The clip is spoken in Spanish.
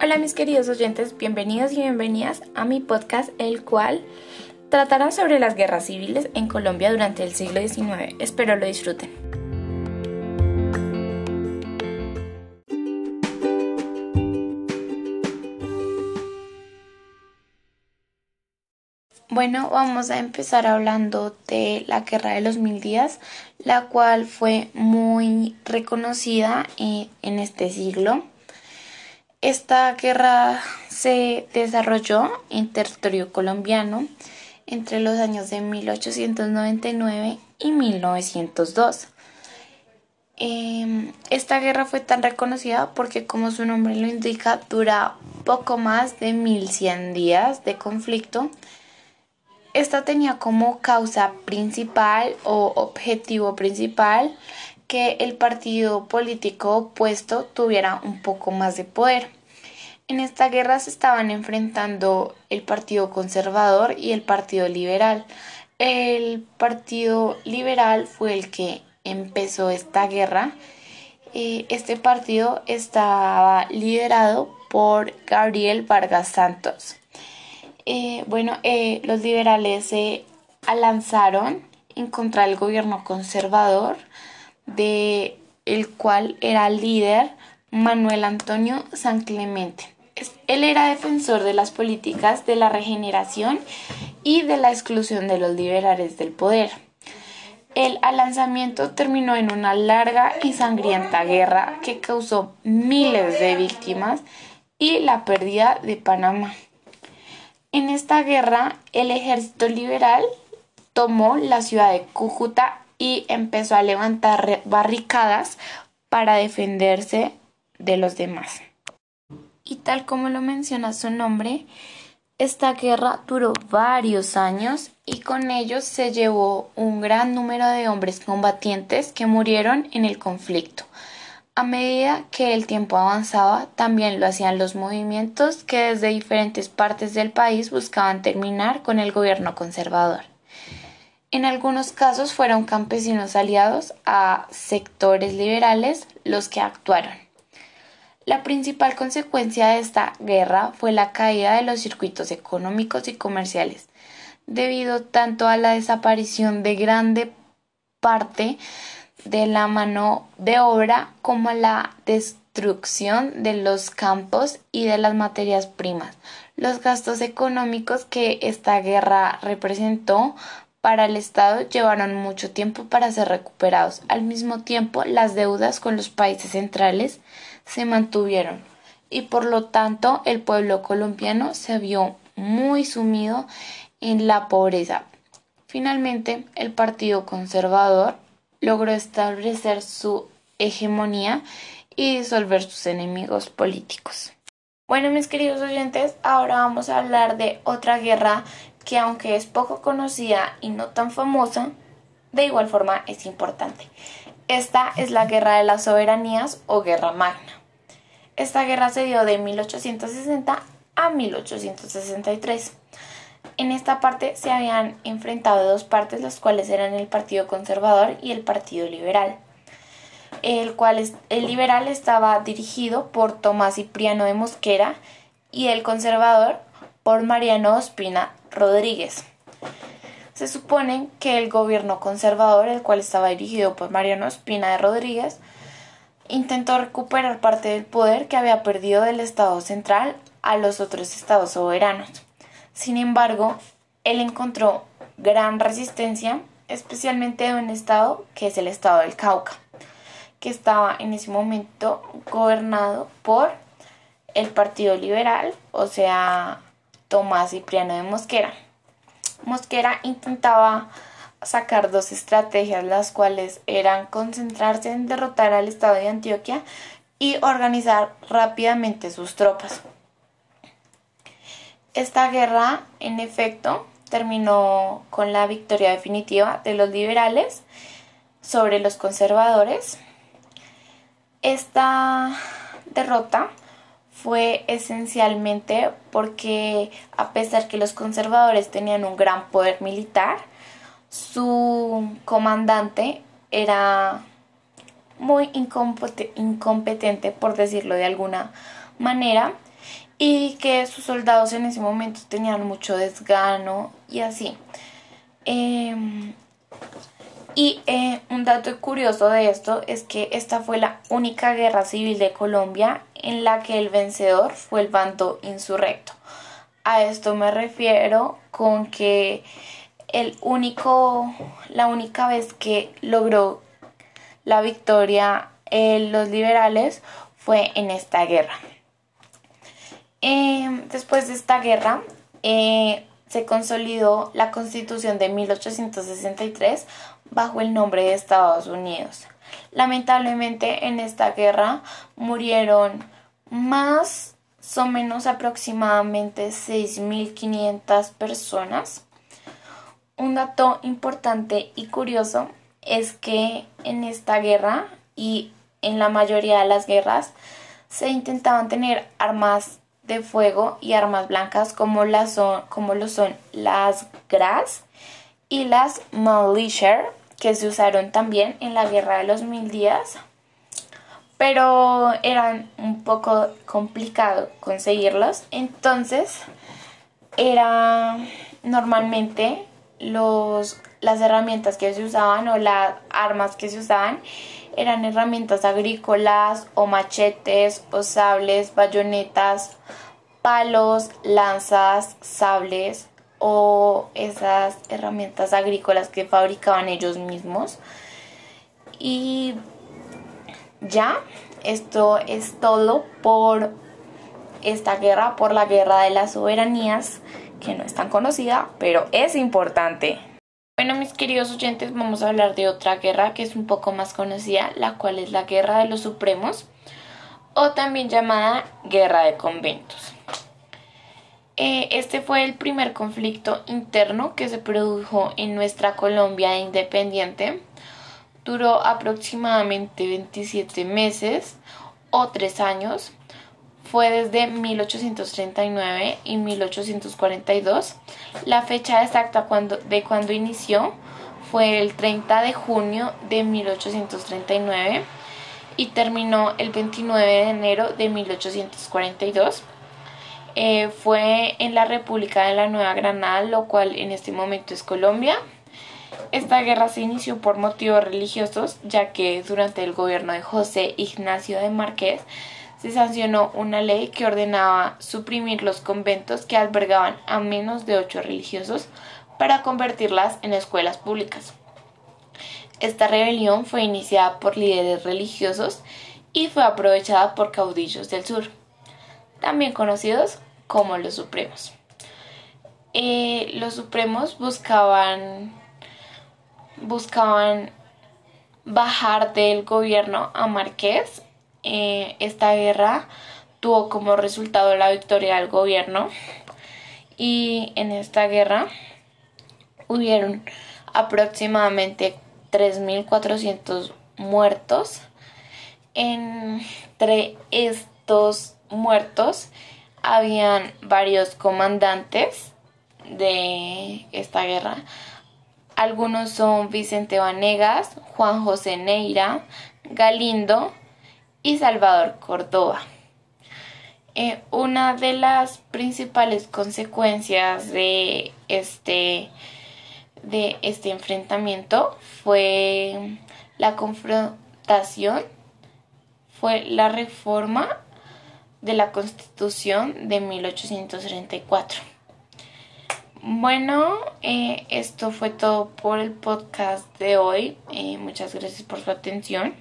Hola mis queridos oyentes, bienvenidos y bienvenidas a mi podcast, el cual tratará sobre las guerras civiles en Colombia durante el siglo XIX. Espero lo disfruten. Bueno, vamos a empezar hablando de la Guerra de los Mil Días, la cual fue muy reconocida eh, en este siglo. Esta guerra se desarrolló en territorio colombiano entre los años de 1899 y 1902. Em, esta guerra fue tan reconocida porque, como su nombre lo indica, dura poco más de 1100 días de conflicto. Esta tenía como causa principal o objetivo principal que el partido político opuesto tuviera un poco más de poder. En esta guerra se estaban enfrentando el Partido Conservador y el Partido Liberal. El Partido Liberal fue el que empezó esta guerra. Eh, este partido estaba liderado por Gabriel Vargas Santos. Eh, bueno, eh, los liberales se lanzaron en contra del gobierno conservador de el cual era líder Manuel Antonio San Clemente. Él era defensor de las políticas de la regeneración y de la exclusión de los liberales del poder. El lanzamiento terminó en una larga y sangrienta guerra que causó miles de víctimas y la pérdida de Panamá. En esta guerra, el ejército liberal tomó la ciudad de Cúcuta y empezó a levantar barricadas para defenderse de los demás. Y tal como lo menciona su nombre, esta guerra duró varios años y con ellos se llevó un gran número de hombres combatientes que murieron en el conflicto. A medida que el tiempo avanzaba, también lo hacían los movimientos que desde diferentes partes del país buscaban terminar con el gobierno conservador. En algunos casos fueron campesinos aliados a sectores liberales los que actuaron. La principal consecuencia de esta guerra fue la caída de los circuitos económicos y comerciales, debido tanto a la desaparición de grande parte de la mano de obra como a la destrucción de los campos y de las materias primas. Los gastos económicos que esta guerra representó para el Estado llevaron mucho tiempo para ser recuperados. Al mismo tiempo, las deudas con los países centrales se mantuvieron y por lo tanto el pueblo colombiano se vio muy sumido en la pobreza. Finalmente, el Partido Conservador logró establecer su hegemonía y disolver sus enemigos políticos. Bueno, mis queridos oyentes, ahora vamos a hablar de otra guerra que aunque es poco conocida y no tan famosa, de igual forma es importante. Esta es la Guerra de las Soberanías o Guerra Magna. Esta guerra se dio de 1860 a 1863. En esta parte se habían enfrentado dos partes, las cuales eran el Partido Conservador y el Partido Liberal, el cual el liberal estaba dirigido por Tomás Cipriano de Mosquera y el conservador por Mariano Ospina Rodríguez. Se supone que el gobierno conservador, el cual estaba dirigido por Mariano Espina de Rodríguez, intentó recuperar parte del poder que había perdido del Estado central a los otros estados soberanos. Sin embargo, él encontró gran resistencia, especialmente de un estado que es el estado del Cauca, que estaba en ese momento gobernado por el Partido Liberal, o sea, Tomás Cipriano de Mosquera. Mosquera intentaba sacar dos estrategias, las cuales eran concentrarse en derrotar al Estado de Antioquia y organizar rápidamente sus tropas. Esta guerra, en efecto, terminó con la victoria definitiva de los liberales sobre los conservadores. Esta derrota fue esencialmente porque a pesar que los conservadores tenían un gran poder militar, su comandante era muy incompetente, por decirlo de alguna manera, y que sus soldados en ese momento tenían mucho desgano y así. Em, y eh, un dato curioso de esto es que esta fue la única guerra civil de Colombia en la que el vencedor fue el bando insurrecto. A esto me refiero con que el único, la única vez que logró la victoria eh, los liberales fue en esta guerra. Em, después de esta guerra eh, se consolidó la constitución de 1863 bajo el nombre de Estados Unidos. Lamentablemente en esta guerra murieron más o menos aproximadamente 6.500 personas. Un dato importante y curioso es que en esta guerra y en la mayoría de las guerras se intentaban tener armas de fuego y armas blancas como, las son, como lo son las GRAS y las Militia que se usaron también en la Guerra de los Mil Días pero eran un poco complicado conseguirlos. Entonces era normalmente los, las herramientas que se usaban o las armas que se usaban eran herramientas agrícolas o machetes o sables, bayonetas, palos, lanzas, sables o esas herramientas agrícolas que fabricaban ellos mismos. Y ya, esto es todo por esta guerra, por la guerra de las soberanías, que no es tan conocida, pero es importante. Bueno, mis queridos oyentes, vamos a hablar de otra guerra que es un poco más conocida, la cual es la Guerra de los Supremos, o también llamada Guerra de Conventos. Eh, este fue el primer conflicto interno que se produjo en nuestra Colombia independiente. Duró aproximadamente 27 meses o 3 años fue desde 1839 y 1842. La fecha exacta de cuando inició fue el 30 de junio de 1839 y terminó el 29 de enero de 1842. Eh, fue en la República de la Nueva Granada, lo cual en este momento es Colombia. Esta guerra se inició por motivos religiosos, ya que durante el gobierno de José Ignacio de Márquez se sancionó una ley que ordenaba suprimir los conventos que albergaban a menos de ocho religiosos para convertirlas en escuelas públicas. Esta rebelión fue iniciada por líderes religiosos y fue aprovechada por caudillos del sur, también conocidos como los supremos. Eh, los supremos buscaban buscaban bajar del gobierno a Marqués eh, esta guerra tuvo como resultado la victoria del gobierno y en esta guerra hubieron aproximadamente 3.400 muertos. Entre estos muertos habían varios comandantes de esta guerra. Algunos son Vicente Vanegas, Juan José Neira, Galindo, y Salvador Córdoba. Eh, una de las principales consecuencias de este, de este enfrentamiento fue la confrontación, fue la reforma de la Constitución de 1834. Bueno, eh, esto fue todo por el podcast de hoy. Eh, muchas gracias por su atención.